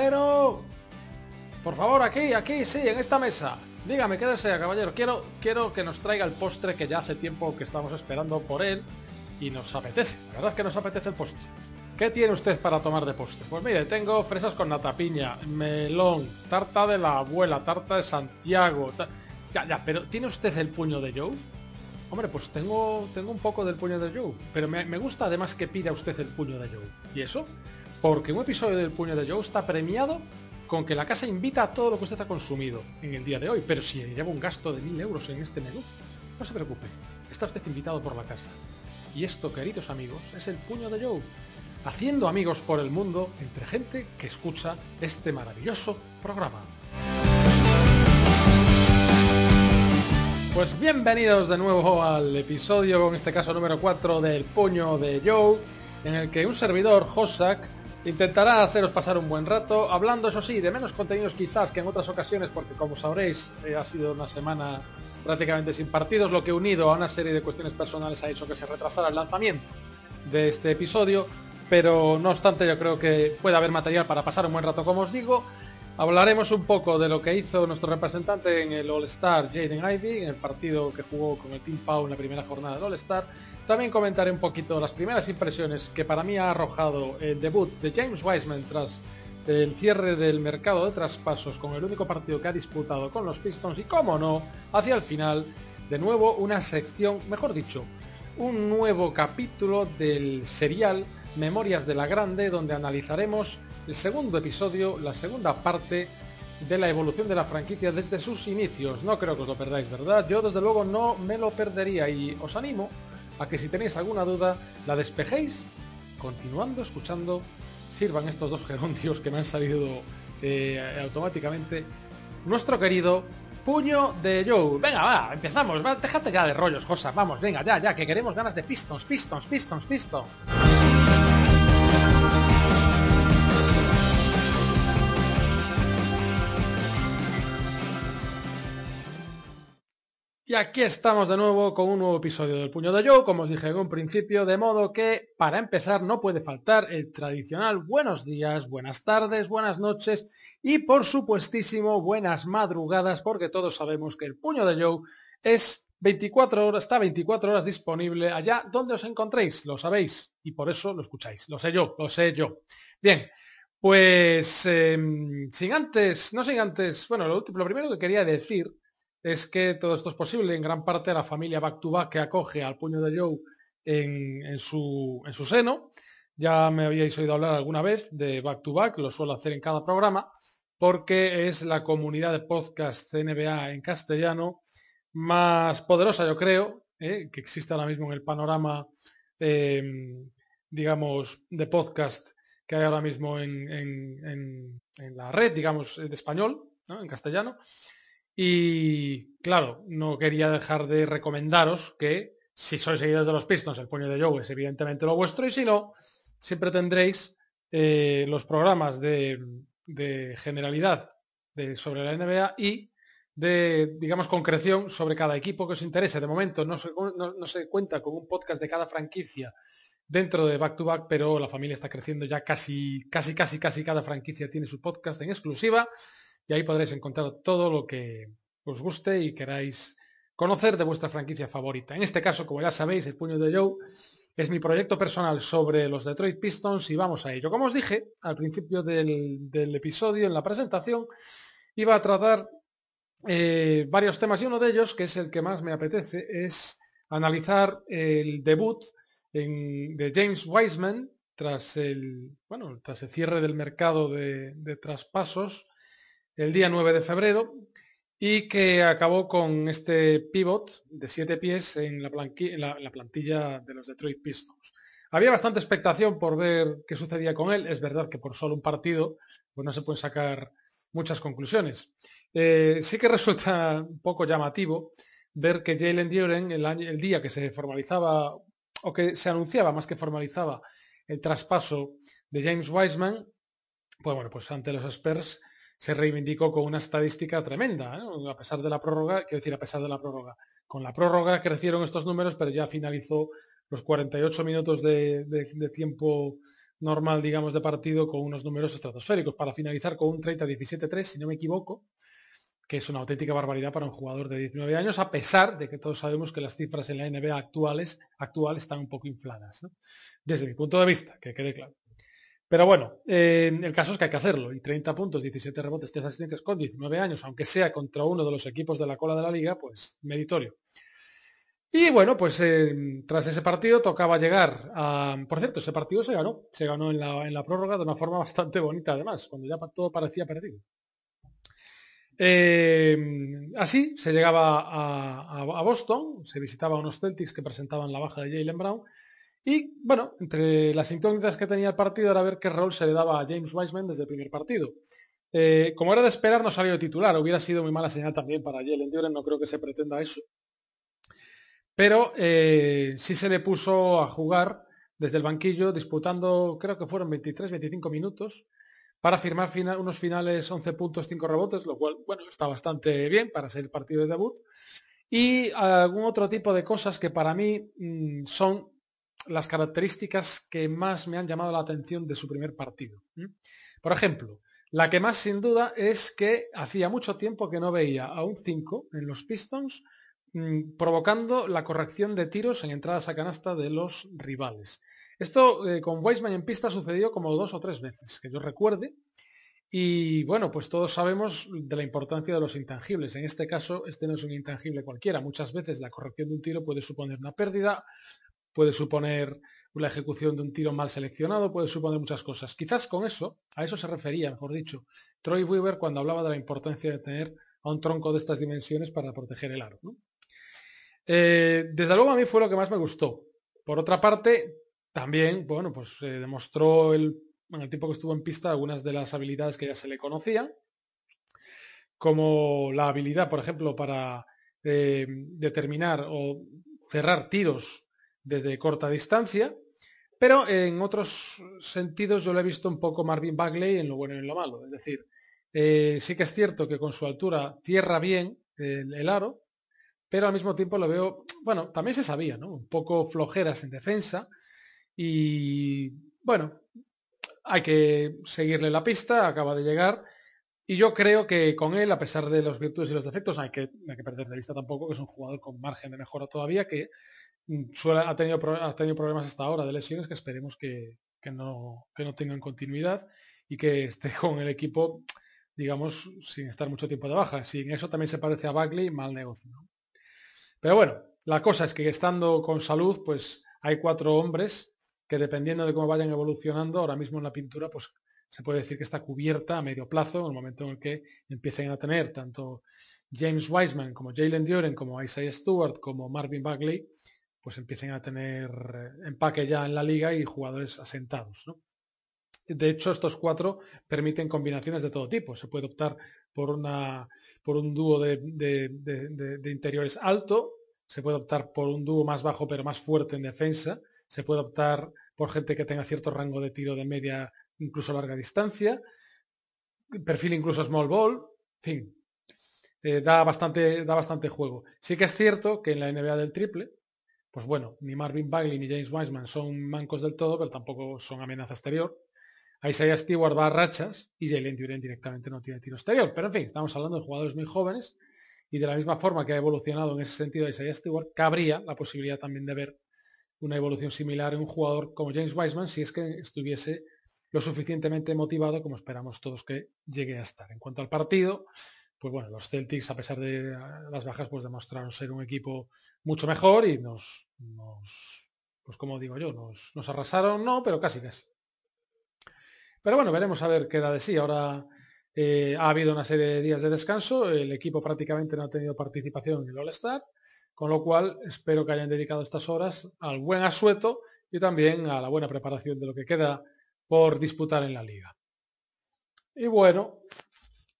Camarero. Por favor, aquí, aquí, sí, en esta mesa. Dígame, qué desea, caballero. Quiero, quiero que nos traiga el postre que ya hace tiempo que estamos esperando por él y nos apetece. La verdad es que nos apetece el postre. ¿Qué tiene usted para tomar de postre? Pues mire, tengo fresas con natapiña, melón, tarta de la abuela, tarta de Santiago. Ya, ya, pero ¿tiene usted el puño de Joe? Hombre, pues tengo, tengo un poco del puño de Joe, pero me, me gusta además que pida usted el puño de Joe. ¿Y eso? Porque un episodio del puño de Joe está premiado con que la casa invita a todo lo que usted ha consumido en el día de hoy. Pero si lleva un gasto de mil euros en este menú, no se preocupe, está usted invitado por la casa. Y esto, queridos amigos, es el puño de Joe, haciendo amigos por el mundo entre gente que escucha este maravilloso programa. Pues bienvenidos de nuevo al episodio, en este caso número 4 del Puño de Joe, en el que un servidor, Hossack, intentará haceros pasar un buen rato, hablando, eso sí, de menos contenidos quizás que en otras ocasiones, porque como sabréis, eh, ha sido una semana prácticamente sin partidos, lo que unido a una serie de cuestiones personales ha hecho que se retrasara el lanzamiento de este episodio, pero no obstante yo creo que puede haber material para pasar un buen rato, como os digo, Hablaremos un poco de lo que hizo nuestro representante en el All-Star, Jaden Ivy, en el partido que jugó con el Team Pau en la primera jornada del All-Star. También comentaré un poquito las primeras impresiones que para mí ha arrojado el debut de James Wiseman tras el cierre del mercado de traspasos con el único partido que ha disputado con los Pistons y, como no, hacia el final, de nuevo una sección, mejor dicho, un nuevo capítulo del serial Memorias de la Grande, donde analizaremos el segundo episodio, la segunda parte de la evolución de la franquicia desde sus inicios. No creo que os lo perdáis, ¿verdad? Yo desde luego no me lo perdería y os animo a que si tenéis alguna duda la despejéis continuando escuchando. Sirvan estos dos gerundios que me han salido eh, automáticamente. Nuestro querido puño de Joe. Venga, va, empezamos. Va, déjate ya de rollos, cosas. Vamos, venga, ya, ya, que queremos ganas de pistons, pistons, pistons, pistons. Y aquí estamos de nuevo con un nuevo episodio del Puño de Joe, como os dije en un principio, de modo que para empezar no puede faltar el tradicional buenos días, buenas tardes, buenas noches y por supuestísimo buenas madrugadas, porque todos sabemos que el Puño de Joe es 24 horas, está 24 horas disponible allá donde os encontréis, lo sabéis, y por eso lo escucháis, lo sé yo, lo sé yo. Bien, pues eh, sin antes, no sin antes, bueno, lo, lo primero que quería decir es que todo esto es posible en gran parte a la familia Back to Back que acoge al puño de Joe en, su, en su seno. Ya me habíais oído hablar alguna vez de Back to Back, lo suelo hacer en cada programa, porque es la comunidad de podcast NBA en castellano más poderosa, yo creo, ¿eh? que existe ahora mismo en el panorama, em, digamos, de podcast que hay ahora mismo en, la red, digamos, de español, en castellano. Y claro, no quería dejar de recomendaros que si sois seguidores de los Pistons, el puño de Joe es evidentemente lo vuestro y si no, siempre tendréis eh, los programas de, generalidad sobre la NBA y de, digamos, concreción sobre cada equipo que os interese. De momento no se, no se cuenta con un podcast de cada franquicia dentro de Back to Back, pero la familia está creciendo ya casi, casi, casi, casi cada franquicia tiene su podcast en exclusiva y ahí podréis encontrar todo lo que os guste y queráis conocer de vuestra franquicia favorita. En este caso, como ya sabéis, el puño de Joe es mi proyecto personal sobre los Detroit Pistons y vamos a ello. Como os dije al principio del, episodio, en la presentación, iba a tratar eh, varios temas y uno de ellos, que es el que más me apetece, es analizar el debut de James Wiseman tras el, bueno, tras el cierre del mercado de traspasos el día 9 de febrero y que acabó con este pivot de siete pies en la, plantilla de los Detroit Pistons. Había bastante expectación por ver qué sucedía con él. Es verdad que por solo un partido pues no se pueden sacar muchas conclusiones. Eh, sí que resulta un poco llamativo ver que Jalen Duren, el, el día que se formalizaba, o que se anunciaba más que formalizaba el traspaso de James Wiseman, pues bueno, pues ante los Spurs se reivindicó con una estadística tremenda, a pesar de la prórroga, quiero decir, a pesar de la prórroga. Con la prórroga crecieron estos números, pero ya finalizó los 48 minutos de, tiempo normal, digamos, de partido con unos números estratosféricos, para finalizar con un 30-17-3, si no me equivoco, que es una auténtica barbaridad para un jugador de 19 años, a pesar de que todos sabemos que las cifras en la NBA actuales actual están un poco infladas, desde mi punto de vista, que quede claro. Pero bueno, eh, el caso es que hay que hacerlo. Y 30 puntos, 17 rebotes, 3 asistencias con 19 años, aunque sea contra uno de los equipos de la cola de la liga, pues meritorio. Y bueno, pues eh, tras ese partido tocaba llegar a... Por cierto, ese partido se ganó. Se ganó en la, prórroga de una forma bastante bonita además, cuando ya todo parecía perdido. Eh, así se llegaba a, Boston, se visitaba unos Celtics que presentaban la baja de Jalen Brown y bueno, entre las incógnitas que tenía el partido era ver qué rol se le daba a James Wiseman desde el primer partido. Eh, como era de esperar, no salió de titular. Hubiera sido muy mala señal también para Jalen Duren, no creo que se pretenda eso. Pero eh, sí se le puso a jugar desde el banquillo, disputando, creo que fueron 23-25 minutos, para firmar unos finales 11 puntos, 5 rebotes, lo cual, bueno, está bastante bien para ser el partido de debut. Y algún otro tipo de cosas que para mí mm, son las características que más me han llamado la atención de su primer partido. Por ejemplo, la que más sin duda es que hacía mucho tiempo que no veía a un 5 en los Pistons mm, provocando la corrección de tiros en entradas a canasta de los rivales. Esto eh, con Weisman en pista sucedió como dos o tres veces, que yo recuerde. Y bueno, pues todos sabemos de la importancia de los intangibles. En este caso, este no es un intangible cualquiera. Muchas veces la corrección de un tiro puede suponer una pérdida puede suponer la ejecución de un tiro mal seleccionado, puede suponer muchas cosas. Quizás con eso, a eso se refería, mejor dicho, Troy Weaver cuando hablaba de la importancia de tener a un tronco de estas dimensiones para proteger el aro. Eh, desde luego a mí fue lo que más me gustó. Por otra parte, también, bueno, pues se demostró el, en el tiempo que estuvo en pista algunas de las habilidades que ya se le conocían, como la habilidad, por ejemplo, para eh, determinar o cerrar tiros desde corta distancia, pero en otros sentidos yo lo he visto un poco Marvin Bagley en lo bueno y en lo malo. Es decir, eh, sí que es cierto que con su altura cierra bien el, aro, pero al mismo tiempo lo veo, bueno, también se sabía, ¿no? Un poco flojeras en defensa y bueno, hay que seguirle la pista, acaba de llegar. Y yo creo que con él, a pesar de los virtudes y los defectos, hay que, hay que perder de vista tampoco que es un jugador con margen de mejora todavía, que Ha, tenido, ha tenido problemas hasta ahora de lesiones que esperemos que, no, no tengan continuidad y que esté con el equipo, digamos, sin estar mucho tiempo de baja. Sin eso también se parece a Bagley, mal negocio. Pero bueno, la cosa es que estando con salud, pues hay cuatro hombres que dependiendo de cómo vayan evolucionando, ahora mismo en la pintura, pues se puede decir que está cubierta a medio plazo, en el momento en el que empiecen a tener tanto James Wiseman como Jalen Duren, como Isaiah Stewart, como Marvin Bagley, pues empiecen a tener empaque ya en la liga y jugadores asentados. De hecho, estos cuatro permiten combinaciones de todo tipo. Se puede optar por, una, por un dúo de, interiores alto, se puede optar por un dúo más bajo pero más fuerte en defensa, se puede optar por gente que tenga cierto rango de tiro de media, incluso larga distancia, perfil incluso small ball, fin, eh, da, bastante, da bastante juego. Sí que es cierto que en la NBA del triple, pues bueno, ni Marvin Bagley ni James Wiseman son mancos del todo, pero tampoco son amenaza exterior. Isaiah Stewart va a rachas y Jalen Duren directamente no tiene tiro exterior. Pero en fin, estamos hablando de jugadores muy jóvenes y de la misma forma que ha evolucionado en ese sentido Isaiah Stewart, cabría la posibilidad también de ver una evolución similar en un jugador como James Wiseman si es que estuviese lo suficientemente motivado como esperamos todos que llegue a estar. En cuanto al partido, pues bueno, los Celtics, a pesar de las bajas, pues demostraron ser un equipo mucho mejor y nos, pues como digo yo, nos, arrasaron, no, pero casi casi. Pero bueno, veremos a ver qué da de sí. Ahora eh, ha habido una serie de días de descanso, el equipo prácticamente no ha tenido participación en el All-Star, con lo cual espero que hayan dedicado estas horas al buen asueto y también a la buena preparación de lo que queda por disputar en la liga. Y bueno,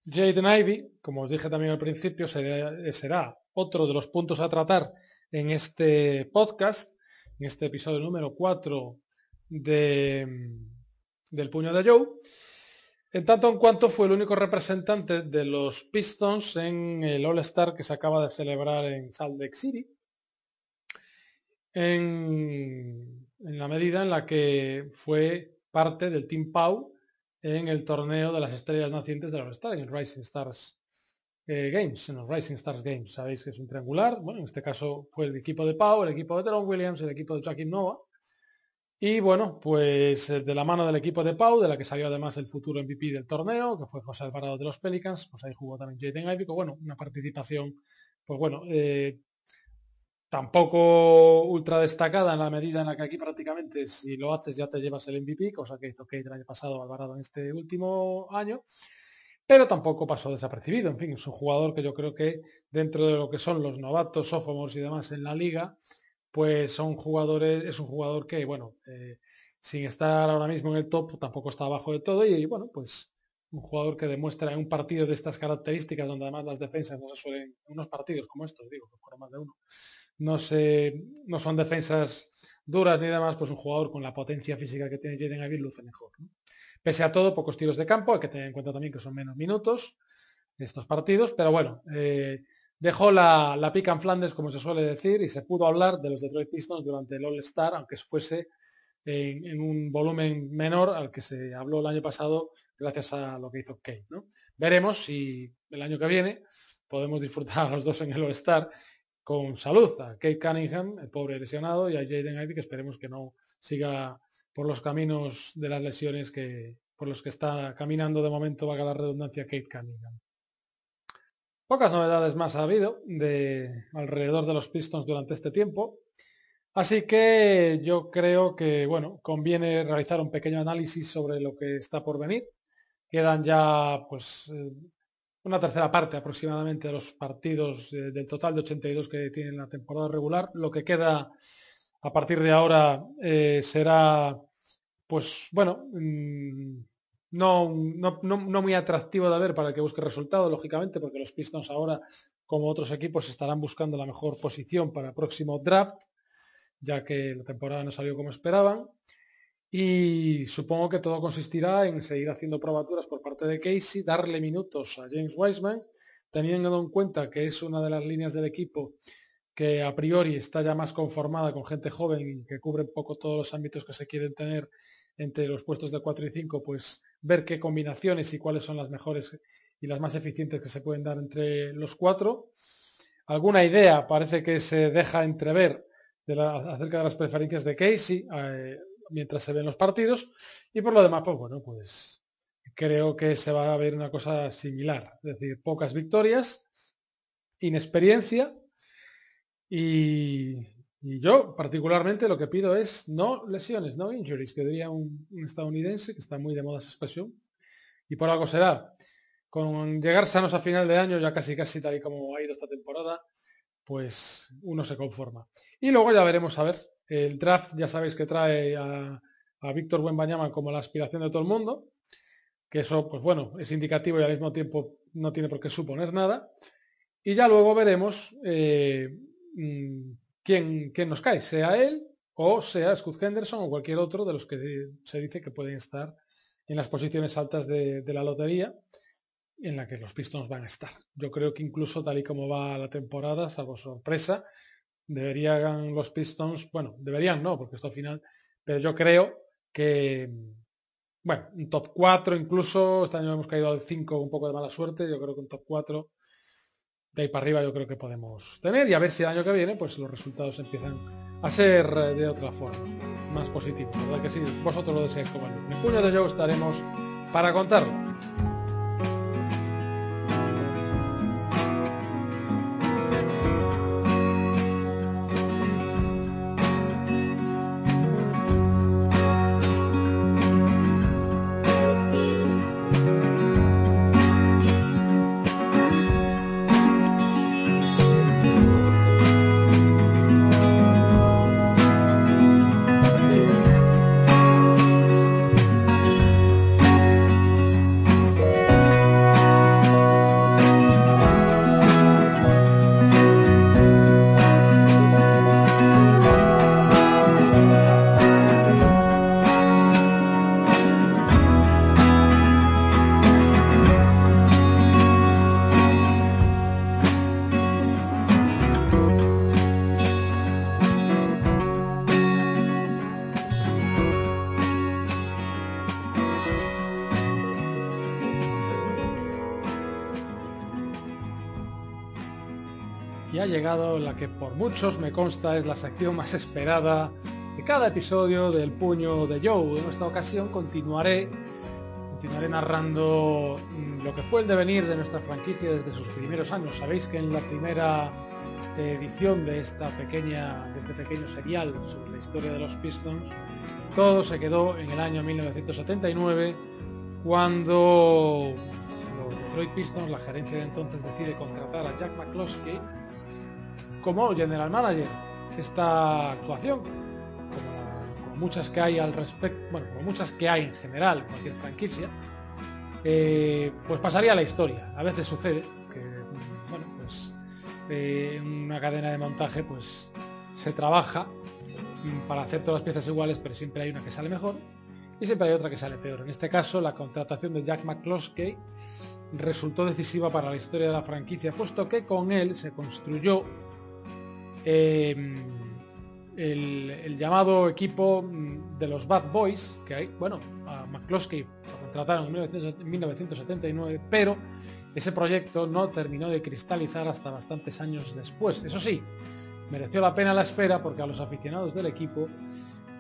Jaden Ivy, como os dije también al principio, será, otro de los puntos a tratar en este podcast, en este episodio número 4 de, del Puño de Joe. En tanto en cuanto fue el único representante de los Pistons en el All-Star que se acaba de celebrar en Salt Lake City. En, en, la medida en la que fue parte del Team Pau en el torneo de las estrellas nacientes de los Stars, en el Rising Stars eh, Games, en los Rising Stars Games. Sabéis que es un triangular. Bueno, en este caso fue el equipo de Pau, el equipo de Teron Williams, el equipo de Jackie Nova. Y bueno, pues eh, de la mano del equipo de Pau, de la que salió además el futuro MVP del torneo, que fue José Alvarado de los Pelicans, pues ahí jugó también Jaden Ivy, bueno, una participación, pues bueno, eh, tampoco ultra destacada en la medida en la que aquí prácticamente si lo haces ya te llevas el MVP, cosa que hizo Kate el año pasado Alvarado en este último año, pero tampoco pasó desapercibido. En fin, es un jugador que yo creo que dentro de lo que son los novatos, sophomores y demás en la liga, pues son jugadores, es un jugador que, bueno, eh, sin estar ahora mismo en el top, tampoco está abajo de todo y, bueno, pues un jugador que demuestra en un partido de estas características, donde además las defensas no se suelen, en unos partidos como estos, digo, por más de uno, no, se, no son defensas duras ni demás, pues un jugador con la potencia física que tiene Jaden Ivey luce mejor. Pese a todo, pocos tiros de campo, hay que tener en cuenta también que son menos minutos estos partidos, pero bueno, eh, dejó la, la pica en Flandes, como se suele decir, y se pudo hablar de los Detroit Pistons durante el All-Star, aunque fuese en, un volumen menor al que se habló el año pasado gracias a lo que hizo Kate. ¿no? Veremos si el año que viene podemos disfrutar a los dos en el All-Star con salud a Kate Cunningham, el pobre lesionado, y a Jaden Ivey, que esperemos que no siga por los caminos de las lesiones que por los que está caminando de momento, valga la redundancia, Kate Cunningham. Pocas novedades más ha habido de alrededor de los Pistons durante este tiempo. Así que yo creo que, bueno, conviene realizar un pequeño análisis sobre lo que está por venir. Quedan ya, pues, eh, una tercera parte aproximadamente de los partidos eh, del total de 82 que tienen la temporada regular. Lo que queda a partir de ahora eh, será, pues bueno, mm, no, no, no, muy atractivo de ver para el que busque resultados, lógicamente, porque los Pistons ahora, como otros equipos, estarán buscando la mejor posición para el próximo draft, ya que la temporada no salió como esperaban. Y supongo que todo consistirá en seguir haciendo probaturas por parte de Casey, darle minutos a James Wiseman, teniendo en cuenta que es una de las líneas del equipo que a priori está ya más conformada con gente joven y que cubre un poco todos los ámbitos que se quieren tener entre los puestos de 4 y 5, pues ver qué combinaciones y cuáles son las mejores y las más eficientes que se pueden dar entre los cuatro. Alguna idea parece que se deja entrever acerca de las preferencias de Casey, eh, mientras se ven los partidos. Y por lo demás, pues bueno, pues creo que se va a ver una cosa similar. Es decir, pocas victorias, inexperiencia y, yo particularmente lo que pido es no lesiones, no injuries, que diría un, estadounidense, que está muy de moda esa expresión. Y por algo será. Con llegar sanos a final de año, ya casi casi tal y como ha ido esta temporada, pues uno se conforma. Y luego ya veremos a ver el draft ya sabéis que trae a, Víctor Buenbañama como la aspiración de todo el mundo, que eso, pues bueno, es indicativo y al mismo tiempo no tiene por qué suponer nada. Y ya luego veremos eh, mm, quién, quién, nos cae, sea él o sea Scott Henderson o cualquier otro de los que se dice que pueden estar en las posiciones altas de, de la lotería en la que los Pistons van a estar. Yo creo que incluso tal y como va la temporada, salvo sorpresa, deberían los Pistons, bueno, deberían no, porque esto al final, pero yo creo que, bueno, un top 4 incluso, este año hemos caído al 5 un poco de mala suerte, yo creo que un top 4 de ahí para arriba yo creo que podemos tener y a ver si el año que viene pues los resultados empiezan a ser eh, de otra forma, más positivos, ¿verdad que sí? Vosotros lo deseáis como En el puño de yo estaremos para contarlo. Muchos me consta es la sección más esperada de cada episodio del Puño de Joe. En esta ocasión continuaré, continuaré narrando mm, lo que fue el devenir de nuestra franquicia desde sus primeros años. Sabéis que en la primera edición de esta pequeña, de este pequeño serial sobre la historia de los Pistons, todo se quedó en el año 1979 cuando los Detroit Pistons, la gerencia de entonces decide contratar a Jack McCloskey como general manager. Esta actuación, como, muchas que hay al respecto, bueno, como muchas que hay en general en cualquier franquicia, eh, pues pasaría a la historia. A veces sucede que, bueno, pues en una cadena de montaje, pues se trabaja para hacer todas las piezas iguales, pero siempre hay una que sale mejor y siempre hay otra que sale peor. En este caso, la contratación de Jack McCloskey resultó decisiva para la historia de la franquicia, puesto que con él se construyó Em, el, llamado equipo de los Bad Boys, que hay, bueno, a McCloskey lo contrataron en 1979, pero ese proyecto no terminó de cristalizar hasta bastantes años después. Eso sí, mereció la pena la espera porque a los aficionados del equipo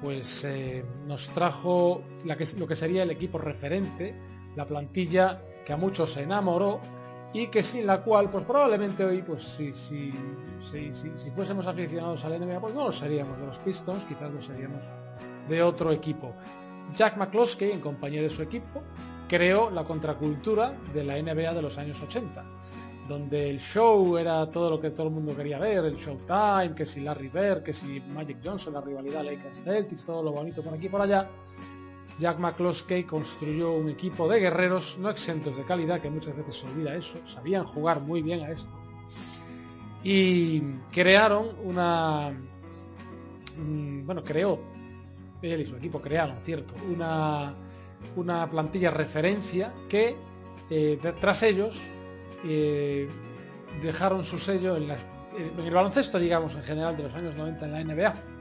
pues eh, nos trajo lo que sería el equipo referente, la plantilla que a muchos se enamoró y que sin la cual, pues probablemente hoy, pues si, si, si, si, fuésemos aficionados al NBA, pues no lo seríamos de los Pistons, quizás lo seríamos de otro equipo. Jack McCloskey, en compañía de su equipo, creó la contracultura de la NBA de los años 80, donde el show era todo lo que todo el mundo quería ver, el Showtime, que si Larry Bird, que si Magic Johnson, la rivalidad Lakers-Celtics, todo lo bonito por aquí y por allá, Jack McCloskey construyó un equipo de guerreros no exentos de calidad, que muchas veces se olvida eso, sabían jugar muy bien a esto. Y crearon una... Mm, bueno, creó, él y su equipo crearon, cierto, una, una plantilla referencia que eh, tras ellos eh, dejaron su sello en, en el baloncesto, digamos, en general de los años 90 en la NBA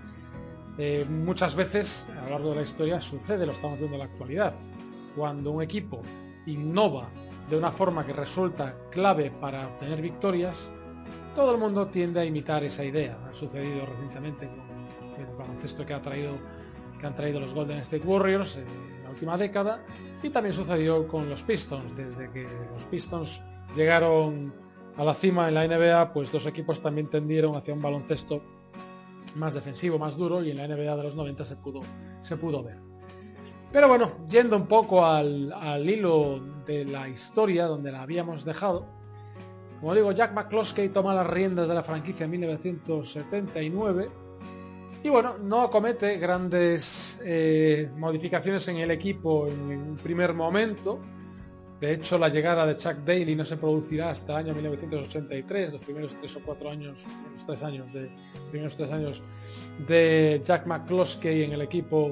eh, muchas veces a lo largo de la historia sucede, lo estamos viendo en la actualidad, cuando un equipo innova de una forma que resulta clave para obtener victorias, todo el mundo tiende a imitar esa idea. Ha sucedido recientemente con el baloncesto que, ha traído, que han traído los Golden State Warriors en la última década y también sucedió con los Pistons. Desde que los Pistons llegaron a la cima en la NBA, pues dos equipos también tendieron hacia un baloncesto más defensivo, más duro, y en la NBA de los 90 se pudo, se pudo ver. Pero bueno, yendo un poco al, hilo de la historia donde la habíamos dejado, como digo, Jack McCloskey toma las riendas de la franquicia en 1979 y bueno, no acomete grandes eh, modificaciones en el equipo en, en un primer momento, de hecho, la llegada de Chuck Daly no se producirá hasta el año 1983, los primeros tres o cuatro años, los tres años de, primeros tres años de Jack McCloskey en el equipo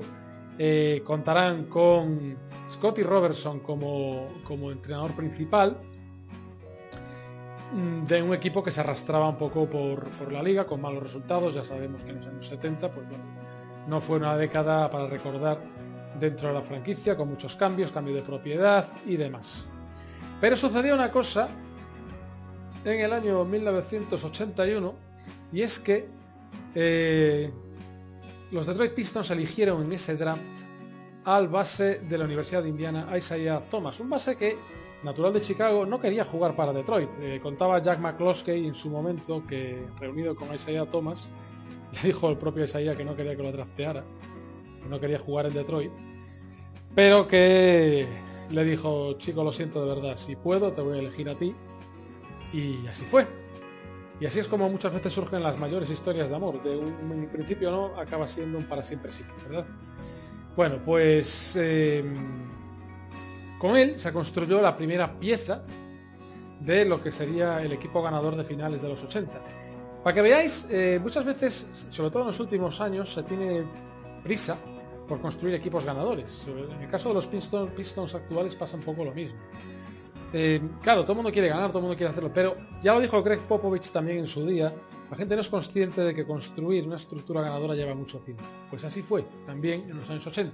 eh, contarán con Scotty Robertson como, como entrenador principal mm, de un equipo que se arrastraba un poco por, por, la liga con malos resultados. Ya sabemos que en los años 70 pues bueno, no fue una década para recordar dentro de la franquicia con muchos cambios, cambio de propiedad y demás. Pero sucedió una cosa en el año 1981 y es que eh, los Detroit Pistons eligieron en ese draft al base de la Universidad de Indiana, Isaiah Thomas, un base que, natural de Chicago, no quería jugar para Detroit. Eh, contaba Jack McCloskey en su momento que, reunido con Isaiah Thomas, le dijo el propio Isaiah que no quería que lo drafteara, que no quería jugar en Detroit pero que le dijo, chico, lo siento de verdad, si puedo te voy a elegir a ti. Y así fue. Y así es como muchas veces surgen las mayores historias de amor. De un, principio no, acaba siendo un para siempre sí, ¿verdad? Bueno, pues em, con él se construyó la primera pieza de lo que sería el equipo ganador de finales de los 80. Para que veáis, eh, muchas veces, sobre todo en los últimos años, se tiene prisa por construir equipos ganadores. En el caso de los Pistons, actuales pasa un poco lo mismo. Eh, claro, todo el mundo quiere ganar, todo el mundo quiere hacerlo, pero ya lo dijo Greg Popovich también en su día, la gente no es consciente de que construir una estructura ganadora lleva mucho tiempo. Pues así fue, también en los años 80.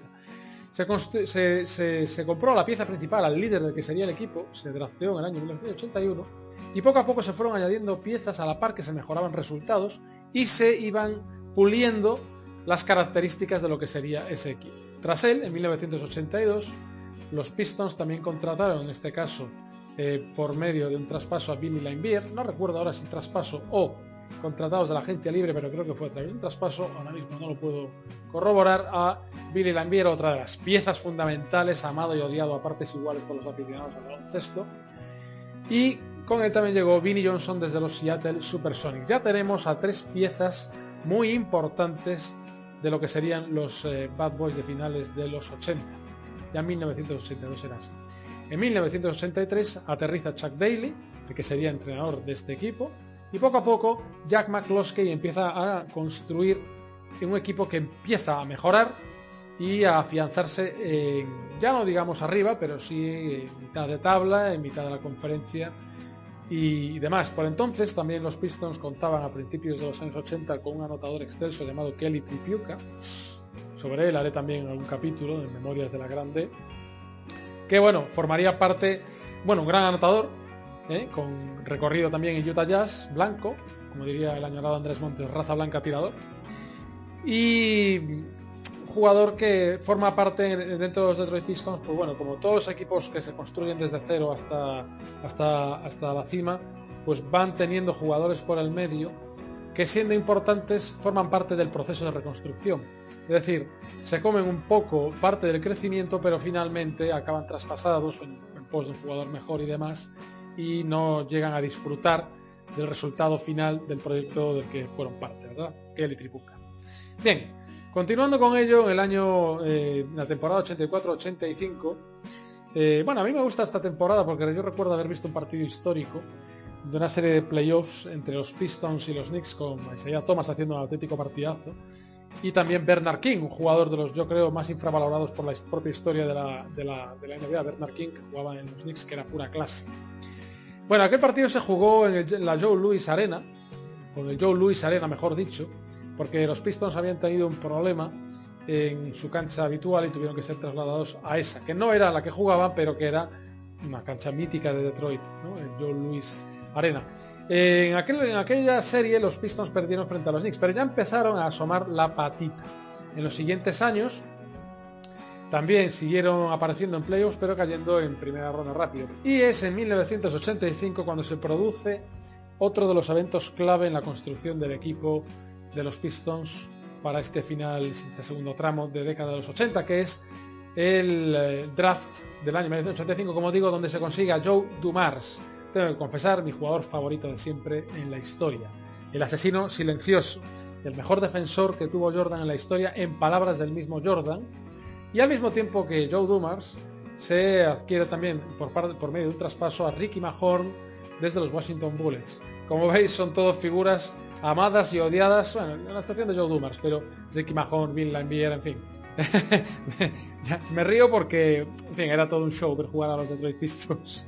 Se, se, compró la pieza principal al líder del que sería el equipo, se drafteó en el año 1981 y poco a poco se fueron añadiendo piezas a la par que se mejoraban resultados y se iban puliendo las características de lo que sería ese equipo. Tras él, en 1982, los Pistons también contrataron, en este caso, eh, por medio de un traspaso a Billy Laimbeer, no recuerdo ahora si traspaso o contratados de la agencia libre, pero creo que fue a través de un traspaso, ahora mismo no lo puedo corroborar, a Billy Lambier, otra de las piezas fundamentales, amado y odiado a partes iguales por los aficionados al baloncesto. Y con él también llegó Vinnie Johnson desde los Seattle Supersonics. Ya tenemos a tres piezas muy importantes de lo que serían los eh, Bad Boys de finales de los 80. Ya en 1982 era así. En 1983 aterriza Chuck Daly, que sería entrenador de este equipo, y poco a poco Jack McCloskey empieza a construir un equipo que empieza a mejorar y a afianzarse ya no digamos arriba, pero sí en mitad de tabla, en mitad de la conferencia y demás. Por entonces también los Pistons contaban a principios de los años 80 con un anotador excelso llamado Kelly Tripiuca. Sobre él haré también algún capítulo en Memorias de la Grande. Que bueno, formaría parte, bueno, un gran anotador, ¿eh? con recorrido también en Utah Jazz, blanco, como diría el añorado Andrés Montes, raza blanca tirador. Y jugador que forma parte dentro de los Detroit Pistons, pues bueno, como todos los equipos que se construyen desde cero hasta, hasta, hasta la cima, pues van teniendo jugadores por el medio que siendo importantes forman parte del proceso de reconstrucción. Es decir, se comen un poco parte del crecimiento, pero finalmente acaban traspasados en, en pos de un jugador mejor y demás, y no llegan a disfrutar del resultado final del proyecto del que fueron parte, ¿verdad? Kelly Tripuca. Bien, continuando con ello, en el año, eh, la temporada 84-85, eh, bueno, a mí me gusta esta temporada porque yo recuerdo haber visto un partido histórico de una serie de playoffs entre los Pistons y los Knicks con Isaiah Thomas haciendo un auténtico partidazo y también Bernard King, un jugador de los, yo creo, más infravalorados por la propia historia de la, NBA, Bernard King, que jugaba en los Knicks, que era pura clase. Bueno, aquel partido se jugó en, la Joe Louis Arena, con el Joe Louis Arena, mejor dicho, porque los Pistons habían tenido un problema en su cancha habitual y tuvieron que ser trasladados a esa, que no era la que jugaban, pero que era una cancha mítica de Detroit, el Joe Louis Arena. En, en aquella serie los Pistons perdieron frente a los Knicks, pero ya empezaron a asomar la patita. En los siguientes años también siguieron apareciendo en playoffs, pero cayendo en primera ronda rápido. Y es en 1985 cuando se produce otro de los eventos clave en la construcción del equipo de los Pistons para este final, este segundo tramo de década de los 80, que es el eh, draft del año 1985, como digo, donde se consigue a Joe Dumars. Tengo que confesar, mi jugador favorito de siempre en la historia. El asesino silencioso, el mejor defensor que tuvo Jordan en la historia, en palabras del mismo Jordan, y al mismo tiempo que Joe Dumars se adquiere también por, por medio de un traspaso a Ricky Mahorn desde los Washington Bullets. Como veis son todas figuras amadas y odiadas, bueno, en la estación de Joe Dumars, pero Ricky Mahorn, Bill Laimbeer, en fin. me río porque, en fin, era todo un show ver jugar a los Detroit Pistons.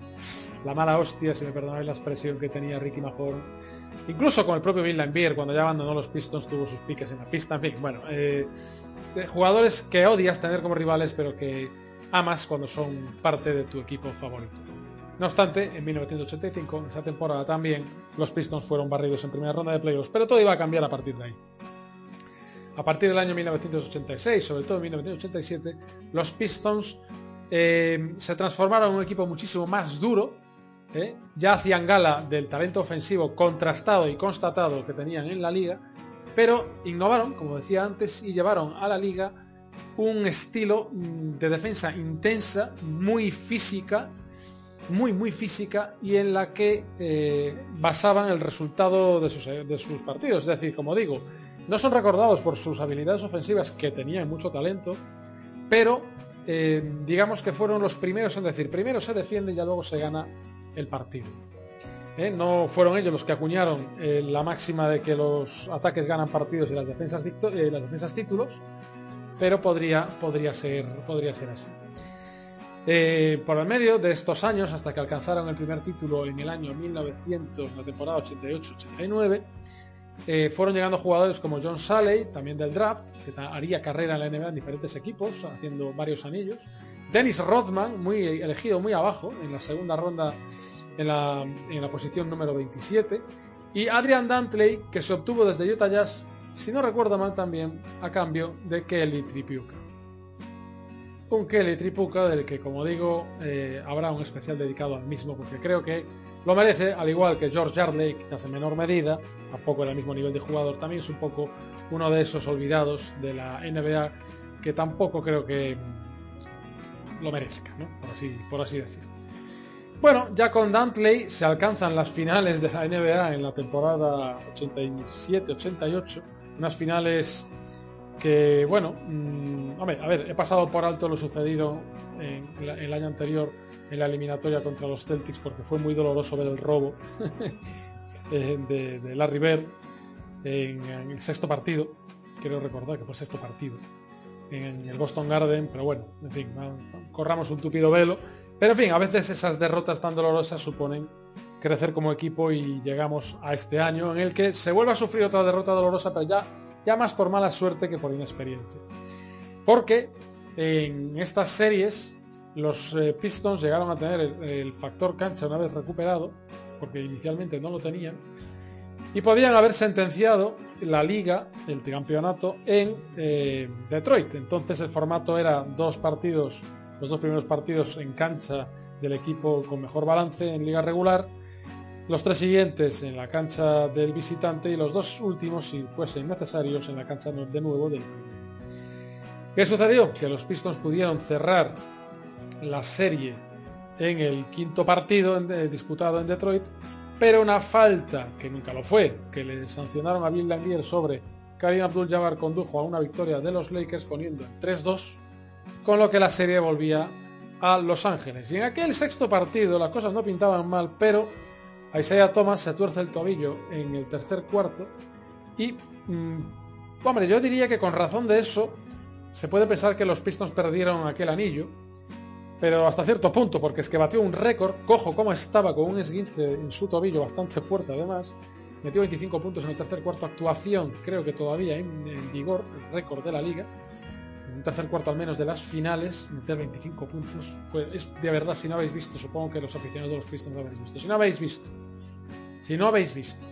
La mala hostia, si me perdonáis la expresión que tenía Ricky Mahorn. Incluso con el propio Bill Laimbeer, cuando ya abandonó los Pistons, tuvo sus piques en la pista. En fin, bueno, eh, jugadores que odias tener como rivales, pero que amas cuando son parte de tu equipo favorito. No obstante, en 1985, en esa temporada también, los Pistons fueron barridos en primera ronda de playoffs, pero todo iba a cambiar a partir de ahí. A partir del año 1986, sobre todo en 1987, los Pistons eh, se transformaron en un equipo muchísimo más duro, ¿eh? ya hacían gala del talento ofensivo contrastado y constatado que tenían en la liga, pero innovaron, como decía antes, y llevaron a la liga un estilo mm, de defensa intensa, muy física, muy muy física y en la que eh, basaban el resultado de sus, de sus, partidos. Es decir, como digo, no son recordados por sus habilidades ofensivas, que tenían mucho talento, pero eh, digamos que fueron los primeros en decir, primero se defiende y ya luego se gana el partido. ¿eh? No fueron ellos los que acuñaron eh, la máxima de que los ataques ganan partidos y las defensas, eh, las defensas títulos, pero podría, podría, ser, podría ser así. Por el medio de estos años, hasta que alcanzaron el primer título en el año 1900, la temporada 88-89, fueron llegando jugadores como John Salley, también del draft, que haría carrera en la NBA en diferentes equipos, haciendo varios anillos. Dennis Rodman, muy elegido muy abajo, en la segunda ronda en la, en la posición número 27, y Adrian Dantley, que se obtuvo desde Utah Jazz, si no recuerdo mal también, a cambio de Kelly Tripuka. Un Kelly Tripuka del que, como digo, eh, habrá un especial dedicado al mismo, porque creo que lo merece, al igual que George Yardley, quizás en menor medida, tampoco en el mismo nivel de jugador, también es un poco uno de esos olvidados de la NBA que tampoco creo que lo merezca, ¿no? por, así, por así decirlo. Bueno, ya con Dantley se alcanzan las finales de la NBA en la temporada 87-88, unas finales que, bueno, hombre, a ver, he pasado por alto lo sucedido en, el año anterior en la eliminatoria contra los Celtics porque fue muy doloroso ver el robo de, Larry Bird en, en, el sexto partido, quiero recordar que fue el sexto partido, en el Boston Garden, pero bueno, en fin, corramos un tupido velo. Pero en fin, a veces esas derrotas tan dolorosas suponen crecer como equipo y llegamos a este año en el que se vuelve a sufrir otra derrota dolorosa, pero ya, ya más por mala suerte que por inexperiencia. Porque en estas series los eh, Pistons llegaron a tener el, factor cancha una vez recuperado, porque inicialmente no lo tenían, y podían haber sentenciado la liga, el campeonato, en eh, Detroit. Entonces el formato era dos partidos los dos primeros partidos en cancha del equipo con mejor balance en liga regular, los tres siguientes en la cancha del visitante y los dos últimos, si fuesen necesarios, en la cancha de nuevo del ¿Qué sucedió? Que los Pistons pudieron cerrar la serie en el quinto partido eh, disputado en Detroit, pero una falta, que nunca lo fue, que le sancionaron a Bill Langier sobre Karim Abdul-Jabbar condujo a una victoria de los Lakers poniendo en 3-2 con lo que la serie volvía a Los Ángeles. Y en aquel sexto partido las cosas no pintaban mal, pero Isaiah Thomas se tuerce el tobillo en el tercer cuarto y, mmm, hombre, yo diría que con razón de eso se puede pensar que los Pistons perdieron aquel anillo, pero hasta cierto punto, porque es que batió un récord, cojo como estaba con un esguince en su tobillo bastante fuerte además, metió 25 puntos en el tercer cuarto, actuación creo que todavía en, en vigor, el récord de la liga, tercer cuarto al menos de las finales, meter 25 puntos, pues es de verdad, si no habéis visto, supongo que los aficionados de los Pistons lo habéis visto. Si no habéis visto, si no habéis visto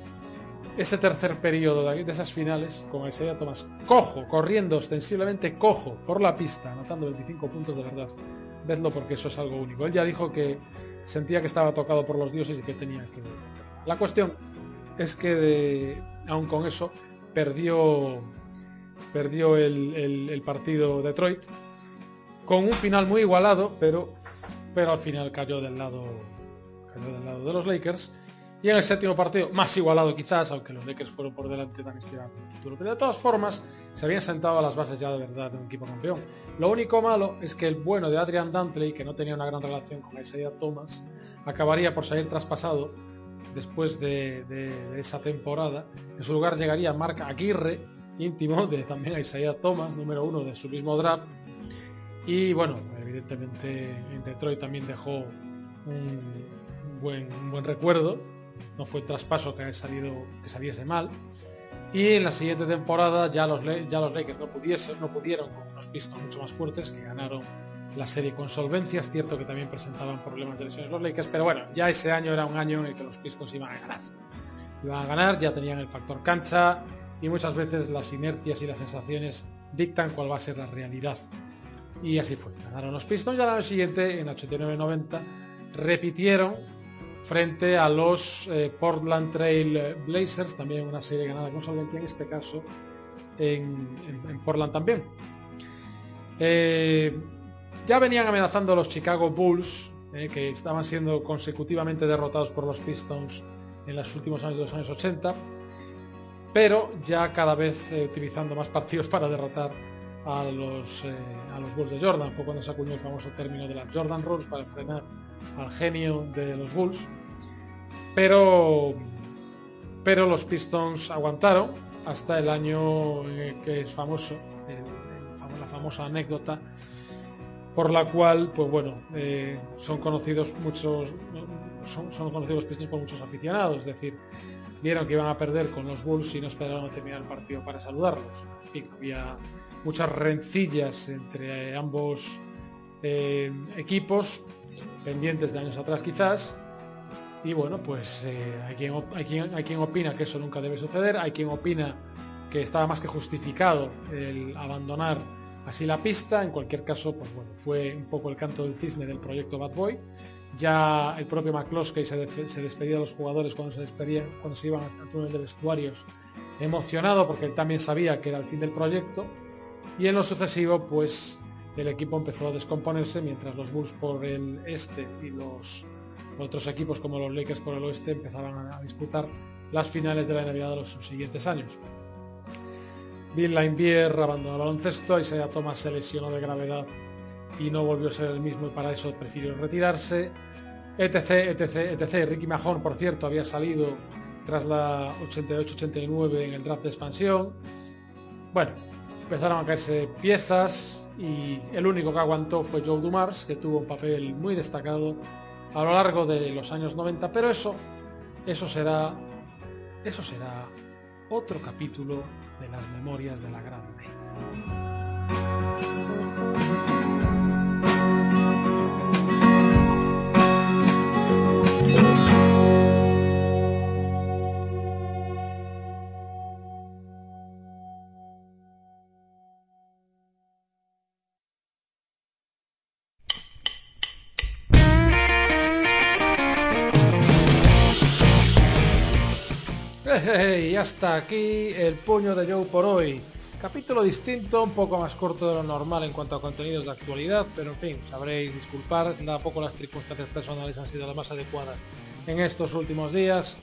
ese tercer periodo de, esas finales, con Isaiah Thomas cojo, corriendo ostensiblemente cojo por la pista, anotando 25 puntos de verdad, vedlo porque eso es algo único. Él ya dijo que sentía que estaba tocado por los dioses y que tenía que... La cuestión es que, de, aun con eso, perdió perdió el, el, partido Detroit con un final muy igualado, pero, pero al final cayó del lado cayó del lado de los Lakers. Y en el séptimo partido, más igualado quizás, aunque los Lakers fueron por delante también se el título. Pero de todas formas, se habían sentado a las bases ya de verdad de un equipo campeón. Lo único malo es que el bueno de Adrian Dantley, que no tenía una gran relación con Isaiah Thomas, acabaría por salir traspasado después de, de, de esa temporada. En su lugar llegaría Mark Aguirre, íntimo de también Isaiah Thomas, número uno de su mismo draft. Y bueno, evidentemente en Detroit también dejó un buen, un buen recuerdo. No fue traspaso que, salido, que saliese mal. Y en la siguiente temporada ya los, ya los Lakers no, pudiesen, no pudieron con unos Pistons mucho más fuertes que ganaron la serie con solvencia. Es cierto que también presentaban problemas de lesiones los Lakers, pero bueno, ya ese año era un año en el que los Pistons iban a ganar. Iban a ganar, ya tenían el factor cancha, y muchas veces las inercias y las sensaciones dictan cuál va a ser la realidad. Y así fue. Ganaron los Pistons y al año siguiente, en 89-90, repitieron frente a los eh, Portland Trail Blazers, también una serie ganada con solvencia, en este caso en, Portland también. Eh, ya venían amenazando los Chicago Bulls, eh, que estaban siendo consecutivamente derrotados por los Pistons en los últimos años de los años 80 pero ya cada vez eh, utilizando más partidos para derrotar a los, eh, a los Bulls de Jordan. Fue cuando se acuñó el famoso término de las Jordan Rules para frenar al genio de los Bulls. Pero, pero los Pistons aguantaron hasta el año eh, que es famoso, la famosa anécdota por la cual, pues bueno, son conocidos muchos, son conocidos los Pistons por muchos aficionados, es decir, vieron que iban a perder con los Bulls y no esperaron a terminar el partido para saludarlos. Había muchas rencillas entre ambos eh, equipos, pendientes de años atrás quizás, Y bueno, pues eh, hay, quien, hay, quien, hay quien opina que eso nunca debe suceder, hay quien opina que estaba más que justificado el abandonar así la pista. En cualquier caso, pues bueno, fue un poco el canto del cisne del proyecto Bad Boy. Ya el propio McCloskey se, despedía de los jugadores cuando se despedían, cuando se iban al túnel de vestuarios, emocionado porque él también sabía que era el fin del proyecto. Y en lo sucesivo, pues el equipo empezó a descomponerse mientras los Bulls por el este y los otros equipos como los Lakers por el oeste empezaban a disputar las finales de la NBA de los siguientes años. Bill Laimbier abandonó el baloncesto, Isaiah Thomas se lesionó de gravedad y no volvió a ser el mismo y para eso prefirió retirarse. etc, etc, etc. Ricky Mahon, por cierto, había salido tras la 88-89 en el draft de expansión. Bueno, empezaron a caerse piezas y el único que aguantó fue Joe Dumars, que tuvo un papel muy destacado a lo largo de los años 90, pero eso, eso será, eso será otro capítulo de las memorias de la grande. y hasta aquí el puño de Joe por hoy. Capítulo distinto, un poco más corto de lo normal en cuanto a contenidos de actualidad, pero en fin, sabréis disculpar, poco las circunstancias personales han sido las más adecuadas en estos últimos días.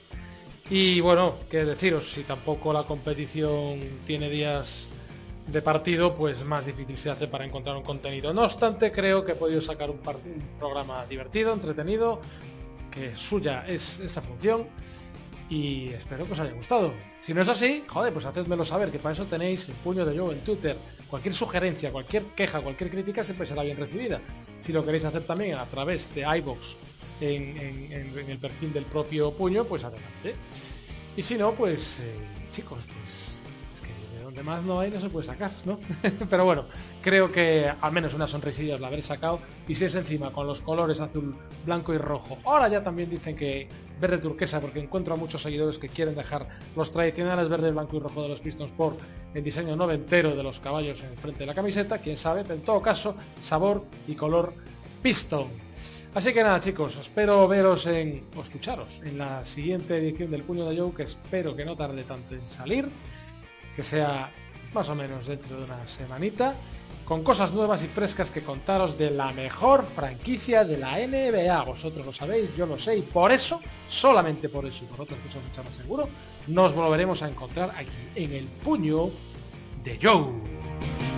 Y bueno, qué deciros, si tampoco la competición tiene días de partido, pues más difícil se hace para encontrar un contenido. No obstante, creo que he podido sacar un, un programa divertido, entretenido, que suya es esa función y espero que os haya gustado. Si no es así, joder, pues hacedmelo saber, que para eso tenéis el puño de yo en Twitter. Cualquier sugerencia, cualquier queja, cualquier crítica siempre será bien recibida. Si lo queréis hacer también a través de iBox en, el perfil del propio puño, pues adelante. Y si no, pues eh, chicos, pues donde más no hay no se puede sacar, ¿no? Pero bueno, creo que al menos una sonrisilla os la habré sacado. Y si es encima con los colores azul, blanco y rojo. Ahora ya también dicen que verde turquesa, porque encuentro a muchos seguidores que quieren dejar los tradicionales verde, blanco y rojo de los Pistons por el diseño noventero de los caballos en frente de la camiseta, quién sabe, pero en todo caso, sabor y color Piston. Así que nada chicos, espero veros en, o escucharos en la siguiente edición del Puño de Joe, que espero que no tarde tanto en salir que sea más o menos dentro de una semanita, con cosas nuevas y frescas que contaros de la mejor franquicia de la NBA. Vosotros lo sabéis, yo lo sé, y por eso, solamente por eso y por otras cosas mucho más seguro, nos volveremos a encontrar aquí en el puño de Joe.